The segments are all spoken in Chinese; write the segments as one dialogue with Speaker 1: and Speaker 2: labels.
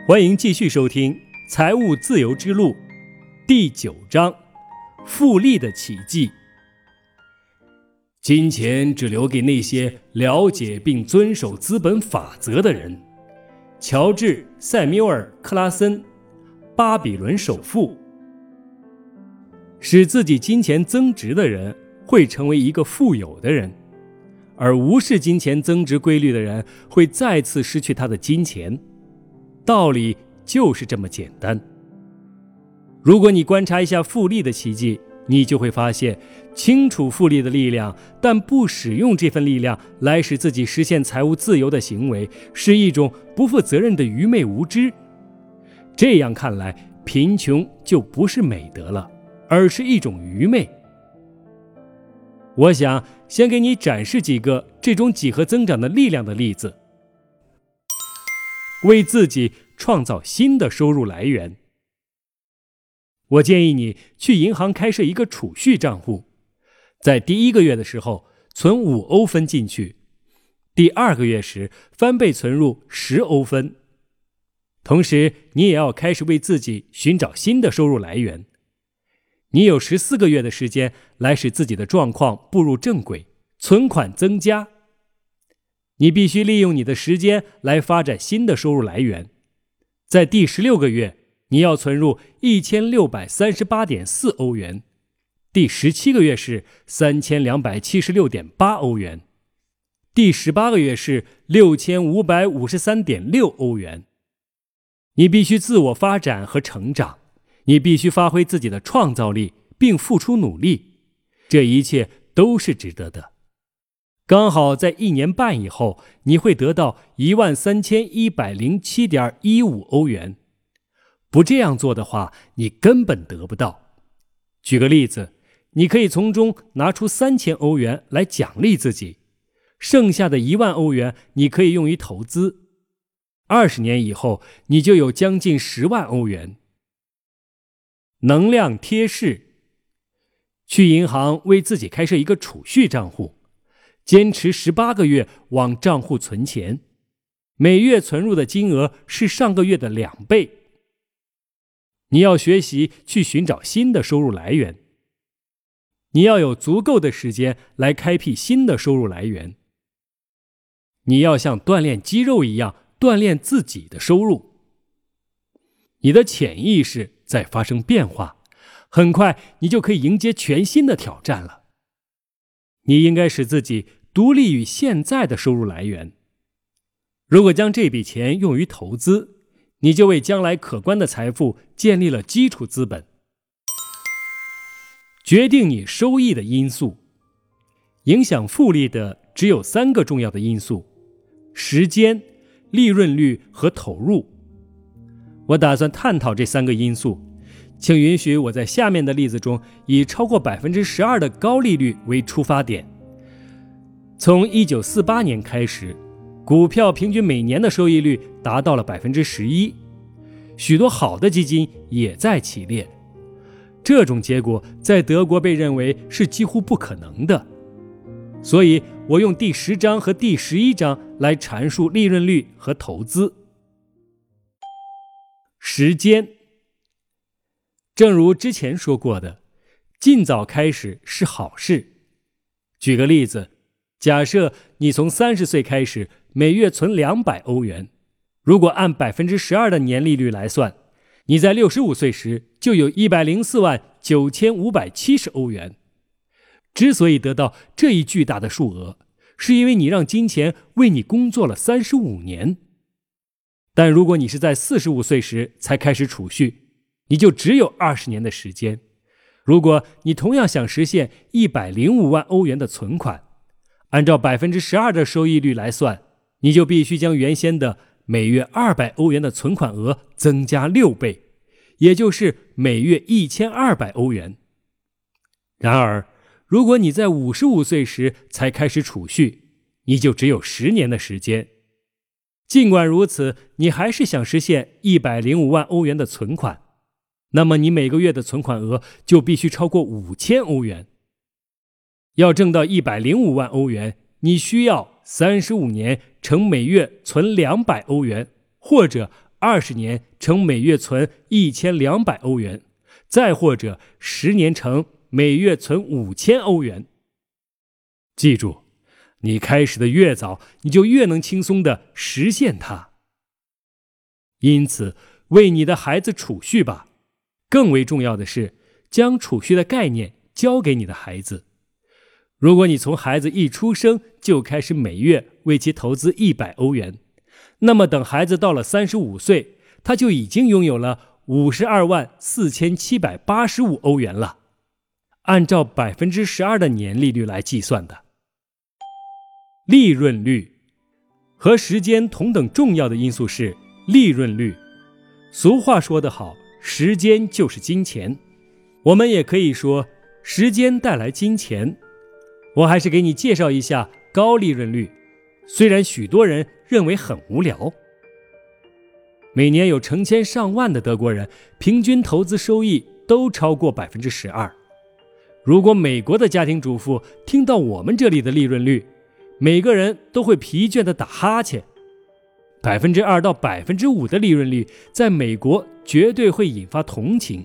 Speaker 1: 欢迎继续收听《财务自由之路》第九章：复利的奇迹。金钱只留给那些了解并遵守资本法则的人。乔治·塞缪尔·克拉森，巴比伦首富。使自己金钱增值的人会成为一个富有的人，而无视金钱增值规律的人会再次失去他的金钱。道理就是这么简单。如果你观察一下复利的奇迹，你就会发现，清楚复利的力量，但不使用这份力量来使自己实现财务自由的行为，是一种不负责任的愚昧无知。这样看来，贫穷就不是美德了，而是一种愚昧。我想先给你展示几个这种几何增长的力量的例子，为自己创造新的收入来源。我建议你去银行开设一个储蓄账户，在第一个月的时候存五欧分进去，第二个月时翻倍存入十欧分。同时，你也要开始为自己寻找新的收入来源。你有十四个月的时间来使自己的状况步入正轨，存款增加。你必须利用你的时间来发展新的收入来源，在第十六个月。你要存入一千六百三十八点四欧元，第十七个月是三千两百七十六点八欧元，第十八个月是六千五百五十三点六欧元。你必须自我发展和成长，你必须发挥自己的创造力并付出努力，这一切都是值得的。刚好在一年半以后，你会得到一万三千一百零七点一五欧元。不这样做的话，你根本得不到。举个例子，你可以从中拿出三千欧元来奖励自己，剩下的一万欧元你可以用于投资。二十年以后，你就有将近十万欧元。能量贴士：去银行为自己开设一个储蓄账户，坚持十八个月往账户存钱，每月存入的金额是上个月的两倍。你要学习去寻找新的收入来源。你要有足够的时间来开辟新的收入来源。你要像锻炼肌肉一样锻炼自己的收入。你的潜意识在发生变化，很快你就可以迎接全新的挑战了。你应该使自己独立于现在的收入来源。如果将这笔钱用于投资，你就为将来可观的财富建立了基础资本。决定你收益的因素，影响复利的只有三个重要的因素：时间、利润率和投入。我打算探讨这三个因素，请允许我在下面的例子中以超过百分之十二的高利率为出发点。从一九四八年开始。股票平均每年的收益率达到了百分之十一，许多好的基金也在其列。这种结果在德国被认为是几乎不可能的，所以我用第十章和第十一章来阐述利润率和投资。时间，正如之前说过的，尽早开始是好事。举个例子，假设你从三十岁开始。每月存两百欧元，如果按百分之十二的年利率来算，你在六十五岁时就有一百零四万九千五百七十欧元。之所以得到这一巨大的数额，是因为你让金钱为你工作了三十五年。但如果你是在四十五岁时才开始储蓄，你就只有二十年的时间。如果你同样想实现一百零五万欧元的存款，按照百分之十二的收益率来算。你就必须将原先的每月二百欧元的存款额增加六倍，也就是每月一千二百欧元。然而，如果你在五十五岁时才开始储蓄，你就只有十年的时间。尽管如此，你还是想实现一百零五万欧元的存款，那么你每个月的存款额就必须超过五千欧元。要挣到一百零五万欧元，你需要三十五年。乘每月存两百欧元，或者二十年乘每月存一千两百欧元，再或者十年乘每月存五千欧元。记住，你开始的越早，你就越能轻松的实现它。因此，为你的孩子储蓄吧。更为重要的是，将储蓄的概念教给你的孩子。如果你从孩子一出生就开始每月为其投资一百欧元，那么等孩子到了三十五岁，他就已经拥有了五十二万四千七百八十五欧元了。按照百分之十二的年利率来计算的，利润率和时间同等重要的因素是利润率。俗话说得好，时间就是金钱。我们也可以说，时间带来金钱。我还是给你介绍一下高利润率，虽然许多人认为很无聊。每年有成千上万的德国人平均投资收益都超过百分之十二。如果美国的家庭主妇听到我们这里的利润率，每个人都会疲倦的打哈欠。百分之二到百分之五的利润率，在美国绝对会引发同情。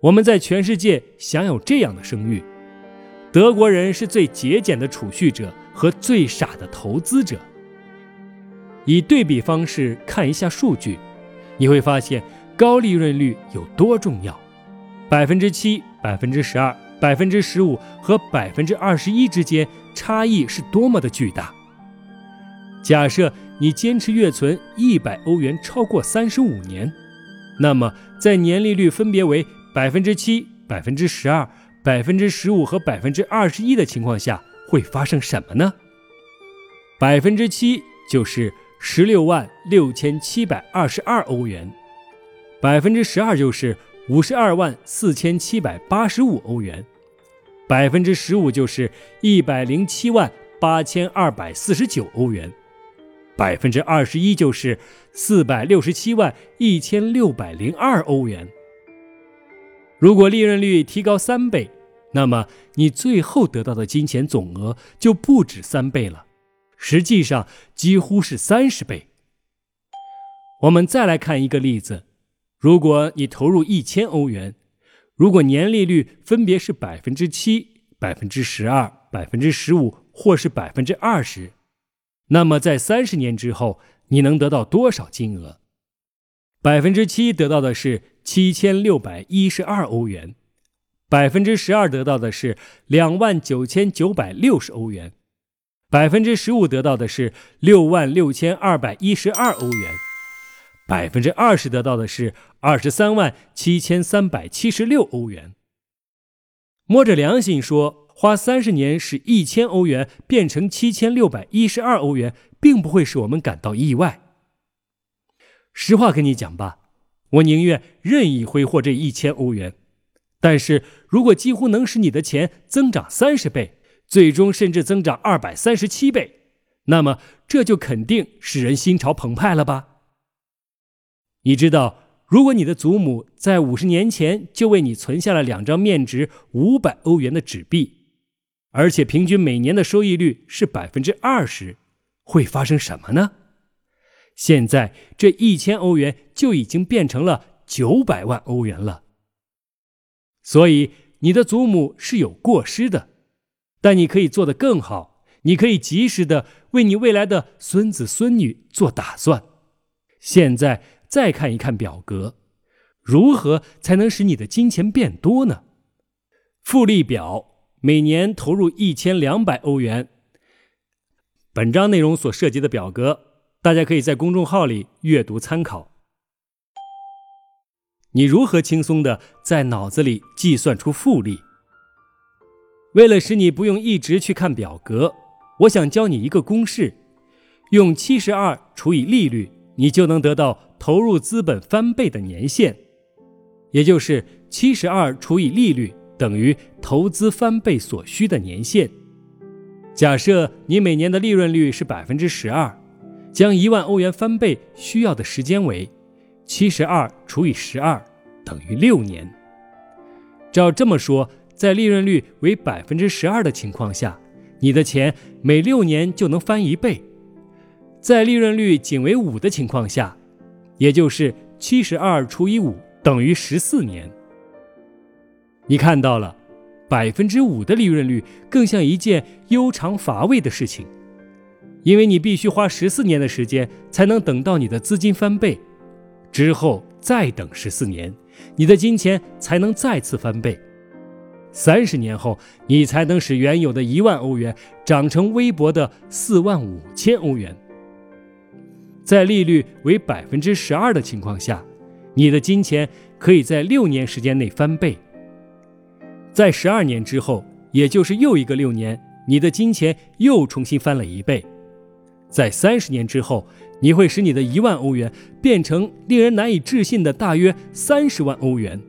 Speaker 1: 我们在全世界享有这样的声誉。德国人是最节俭的储蓄者和最傻的投资者。以对比方式看一下数据，你会发现高利润率有多重要。百分之七、百分之十二、百分之十五和百分之二十一之间差异是多么的巨大。假设你坚持月存一百欧元超过三十五年，那么在年利率分别为百分之七、百分之十二。百分之十五和百分之二十一的情况下会发生什么呢？百分之七就是十六万六千七百二十二欧元，百分之十二就是五十二万四千七百八十五欧元，百分之十五就是一百零七万八千二百四十九欧元，百分之二十一就是四百六十七万一千六百零二欧元。如果利润率提高三倍，那么你最后得到的金钱总额就不止三倍了，实际上几乎是三十倍。我们再来看一个例子：如果你投入一千欧元，如果年利率分别是百分之七、百分之十二、百分之十五，或是百分之二十，那么在三十年之后，你能得到多少金额？百分之七得到的是七千六百一十二欧元。百分之十二得到的是两万九千九百六十欧元，百分之十五得到的是六万六千二百一十二欧元，百分之二十得到的是二十三万七千三百七十六欧元。摸着良心说，花三十年使一千欧元变成七千六百一十二欧元，并不会使我们感到意外。实话跟你讲吧，我宁愿任意挥霍这一千欧元。但是如果几乎能使你的钱增长三十倍，最终甚至增长二百三十七倍，那么这就肯定使人心潮澎湃了吧？你知道，如果你的祖母在五十年前就为你存下了两张面值五百欧元的纸币，而且平均每年的收益率是百分之二十，会发生什么呢？现在这一千欧元就已经变成了九百万欧元了。所以你的祖母是有过失的，但你可以做得更好。你可以及时的为你未来的孙子孙女做打算。现在再看一看表格，如何才能使你的金钱变多呢？复利表，每年投入一千两百欧元。本章内容所涉及的表格，大家可以在公众号里阅读参考。你如何轻松的在脑子里计算出复利？为了使你不用一直去看表格，我想教你一个公式：用七十二除以利率，你就能得到投入资本翻倍的年限。也就是七十二除以利率等于投资翻倍所需的年限。假设你每年的利润率是百分之十二，将一万欧元翻倍需要的时间为。七十二除以十二等于六年。照这么说，在利润率为百分之十二的情况下，你的钱每六年就能翻一倍；在利润率仅为五的情况下，也就是七十二除以五等于十四年。你看到了，百分之五的利润率更像一件悠长乏味的事情，因为你必须花十四年的时间才能等到你的资金翻倍，之后再等十四年，你的金钱才能再次翻倍。三十年后，你才能使原有的一万欧元涨成微薄的四万五千欧元。在利率为百分之十二的情况下，你的金钱可以在六年时间内翻倍。在十二年之后，也就是又一个六年，你的金钱又重新翻了一倍。在三十年之后，你会使你的一万欧元变成令人难以置信的大约三十万欧元。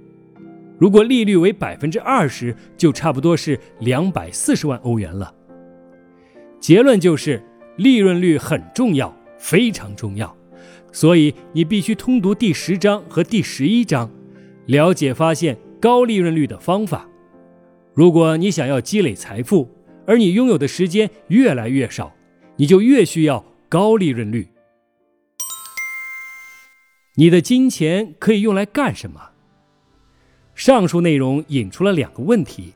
Speaker 1: 如果利率为百分之二十，就差不多是两百四十万欧元了。结论就是，利润率很重要，非常重要。所以你必须通读第十章和第十一章，了解发现高利润率的方法。如果你想要积累财富，而你拥有的时间越来越少，你就越需要高利润率。你的金钱可以用来干什么？上述内容引出了两个问题：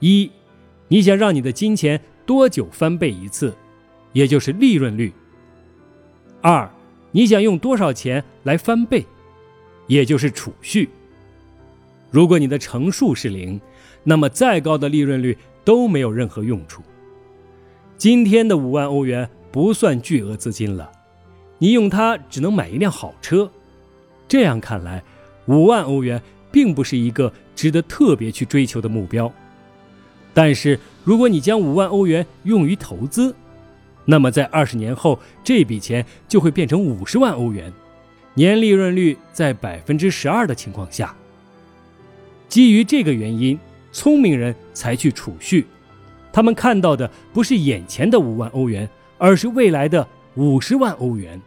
Speaker 1: 一，你想让你的金钱多久翻倍一次，也就是利润率；二，你想用多少钱来翻倍，也就是储蓄。如果你的乘数是零，那么再高的利润率都没有任何用处。今天的五万欧元不算巨额资金了，你用它只能买一辆好车。这样看来，五万欧元。并不是一个值得特别去追求的目标，但是如果你将五万欧元用于投资，那么在二十年后，这笔钱就会变成五十万欧元，年利润率在百分之十二的情况下。基于这个原因，聪明人才去储蓄，他们看到的不是眼前的五万欧元，而是未来的五十万欧元。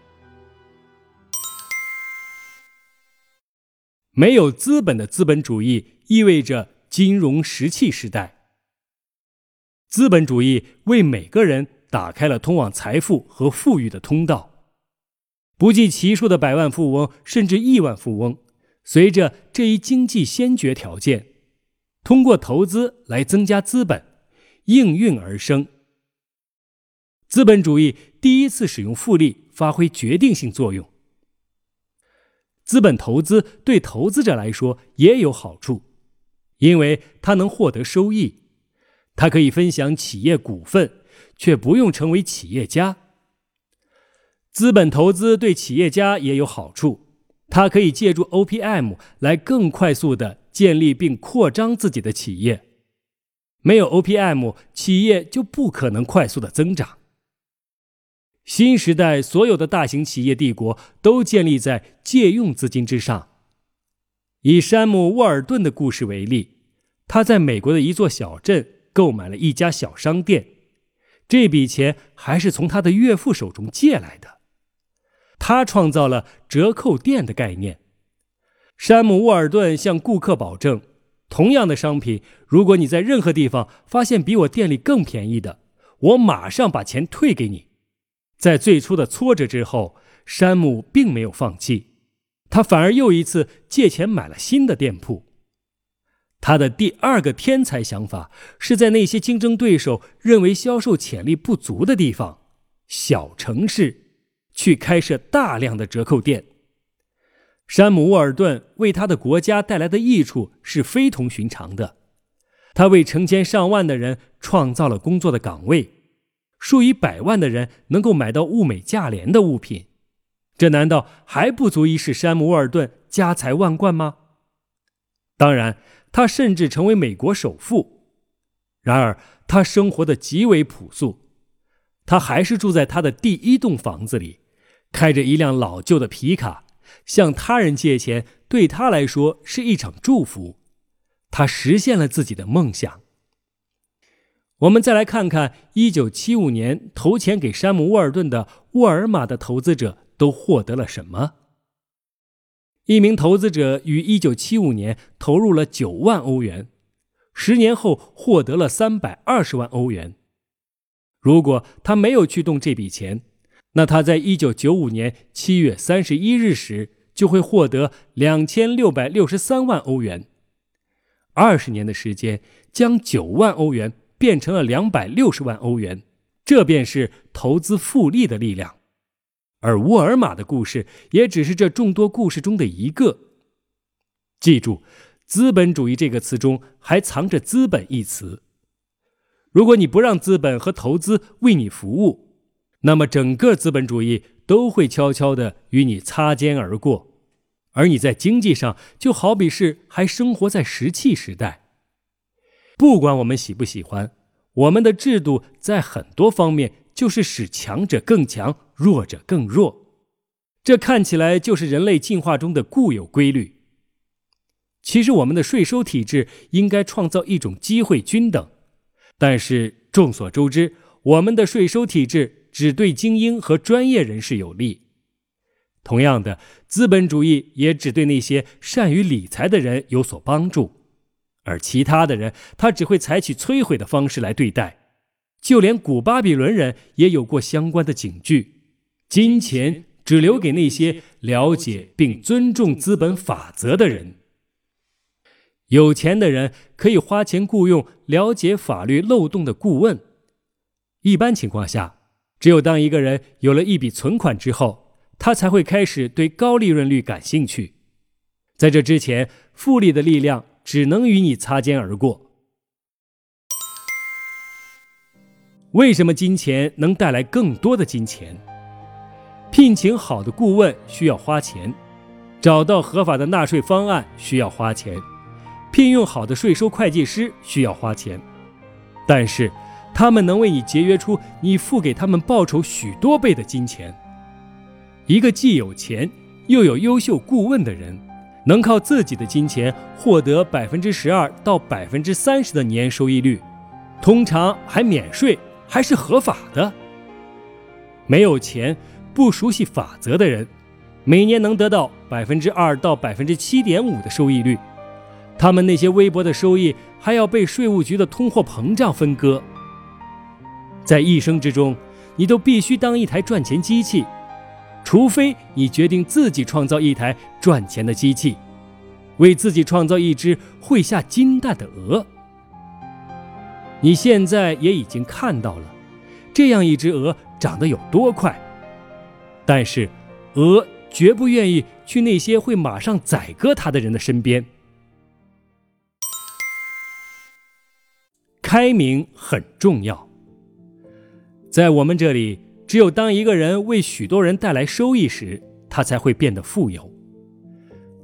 Speaker 1: 没有资本的资本主义意味着金融石器时代。资本主义为每个人打开了通往财富和富裕的通道，不计其数的百万富翁甚至亿万富翁，随着这一经济先决条件，通过投资来增加资本，应运而生。资本主义第一次使用复利发挥决定性作用。资本投资对投资者来说也有好处，因为他能获得收益，他可以分享企业股份，却不用成为企业家。资本投资对企业家也有好处，他可以借助 OPM 来更快速的建立并扩张自己的企业。没有 OPM，企业就不可能快速的增长。新时代所有的大型企业帝国都建立在借用资金之上。以山姆·沃尔顿的故事为例，他在美国的一座小镇购买了一家小商店，这笔钱还是从他的岳父手中借来的。他创造了折扣店的概念。山姆·沃尔顿向顾客保证，同样的商品，如果你在任何地方发现比我店里更便宜的，我马上把钱退给你。在最初的挫折之后，山姆并没有放弃，他反而又一次借钱买了新的店铺。他的第二个天才想法是在那些竞争对手认为销售潜力不足的地方——小城市，去开设大量的折扣店。山姆·沃尔顿为他的国家带来的益处是非同寻常的，他为成千上万的人创造了工作的岗位。数以百万的人能够买到物美价廉的物品，这难道还不足以使山姆·沃尔顿家财万贯吗？当然，他甚至成为美国首富。然而，他生活的极为朴素，他还是住在他的第一栋房子里，开着一辆老旧的皮卡。向他人借钱对他来说是一场祝福，他实现了自己的梦想。我们再来看看1975年投钱给山姆·沃尔顿的沃尔玛的投资者都获得了什么。一名投资者于1975年投入了9万欧元，十年后获得了320万欧元。如果他没有去动这笔钱，那他在一九九五年七月三十一日时就会获得两千六百六十三万欧元。二十年的时间，将九万欧元变成了两百六十万欧元，这便是投资复利的力量。而沃尔玛的故事也只是这众多故事中的一个。记住，资本主义这个词中还藏着“资本”一词。如果你不让资本和投资为你服务，那么整个资本主义都会悄悄地与你擦肩而过。而你在经济上就好比是还生活在石器时代。不管我们喜不喜欢，我们的制度在很多方面就是使强者更强。弱者更弱，这看起来就是人类进化中的固有规律。其实，我们的税收体制应该创造一种机会均等，但是众所周知，我们的税收体制只对精英和专业人士有利。同样的，资本主义也只对那些善于理财的人有所帮助，而其他的人，他只会采取摧毁的方式来对待。就连古巴比伦人也有过相关的警句。金钱只留给那些了解并尊重资本法则的人。有钱的人可以花钱雇佣了解法律漏洞的顾问。一般情况下，只有当一个人有了一笔存款之后，他才会开始对高利润率感兴趣。在这之前，复利的力量只能与你擦肩而过。为什么金钱能带来更多的金钱？聘请好的顾问需要花钱，找到合法的纳税方案需要花钱，聘用好的税收会计师需要花钱，但是他们能为你节约出你付给他们报酬许多倍的金钱。一个既有钱又有优秀顾问的人，能靠自己的金钱获得百分之十二到百分之三十的年收益率，通常还免税，还是合法的。没有钱。不熟悉法则的人，每年能得到百分之二到百分之七点五的收益率，他们那些微薄的收益还要被税务局的通货膨胀分割。在一生之中，你都必须当一台赚钱机器，除非你决定自己创造一台赚钱的机器，为自己创造一只会下金蛋的鹅。你现在也已经看到了，这样一只鹅长得有多快。但是，鹅绝不愿意去那些会马上宰割它的人的身边。开明很重要，在我们这里，只有当一个人为许多人带来收益时，他才会变得富有。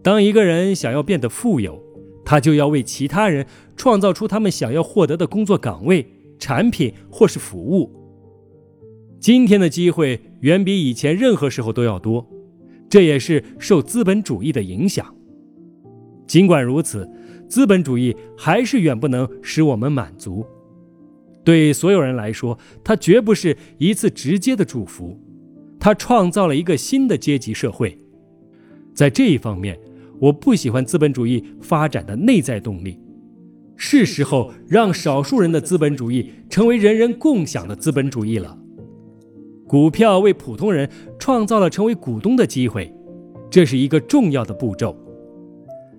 Speaker 1: 当一个人想要变得富有，他就要为其他人创造出他们想要获得的工作岗位、产品或是服务。今天的机会远比以前任何时候都要多，这也是受资本主义的影响。尽管如此，资本主义还是远不能使我们满足。对所有人来说，它绝不是一次直接的祝福，它创造了一个新的阶级社会。在这一方面，我不喜欢资本主义发展的内在动力。是时候让少数人的资本主义成为人人共享的资本主义了。股票为普通人创造了成为股东的机会，这是一个重要的步骤。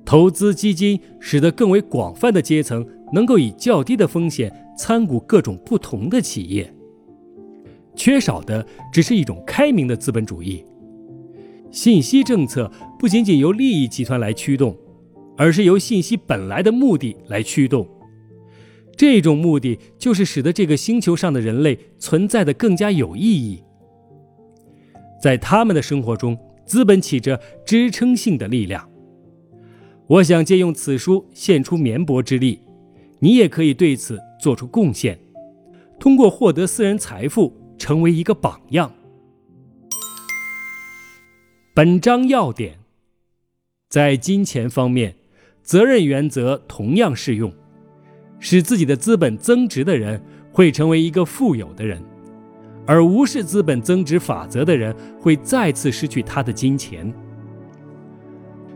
Speaker 1: 投资基金使得更为广泛的阶层能够以较低的风险参股各种不同的企业。缺少的只是一种开明的资本主义。信息政策不仅仅由利益集团来驱动，而是由信息本来的目的来驱动。这种目的就是使得这个星球上的人类存在的更加有意义。在他们的生活中，资本起着支撑性的力量。我想借用此书献出绵薄之力，你也可以对此做出贡献，通过获得私人财富，成为一个榜样。本章要点：在金钱方面，责任原则同样适用。使自己的资本增值的人会成为一个富有的人，而无视资本增值法则的人会再次失去他的金钱。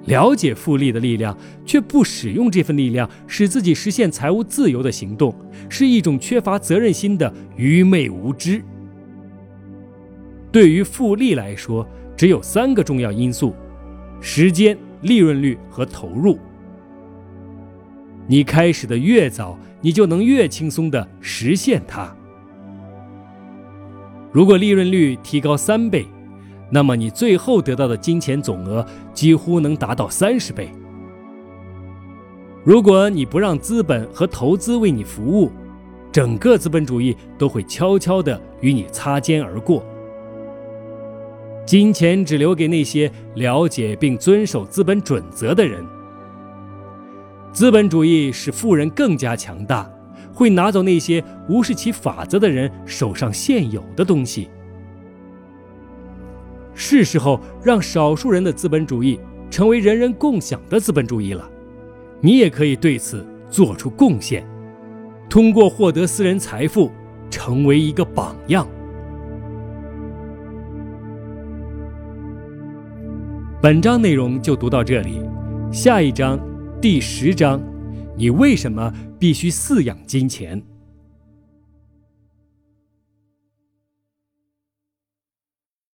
Speaker 1: 了解复利的力量，却不使用这份力量使自己实现财务自由的行动，是一种缺乏责任心的愚昧无知。对。于复利来说，只有三个重要因素：时间、利润率和投入。你开始的越早，你就能越轻松地实现它。如果利润率提高三倍，那么你最后得到的金钱总额几乎能达到三十倍。如果你不让资本和投资为你服务，整个资本主义都会悄悄地与你擦肩而过。金钱只留给那些了解并遵守资本准则的人。资本主义使富人更加强大，会拿走那些无视其法则的人手上现有的东西。是时候让少数人的资本主义成为人人共享的资本主义了。你也可以对此做出贡献，通过获得私人财富，成为一个榜样。本章内容就读到这里，下一章第十章，你为什么必须饲养金钱？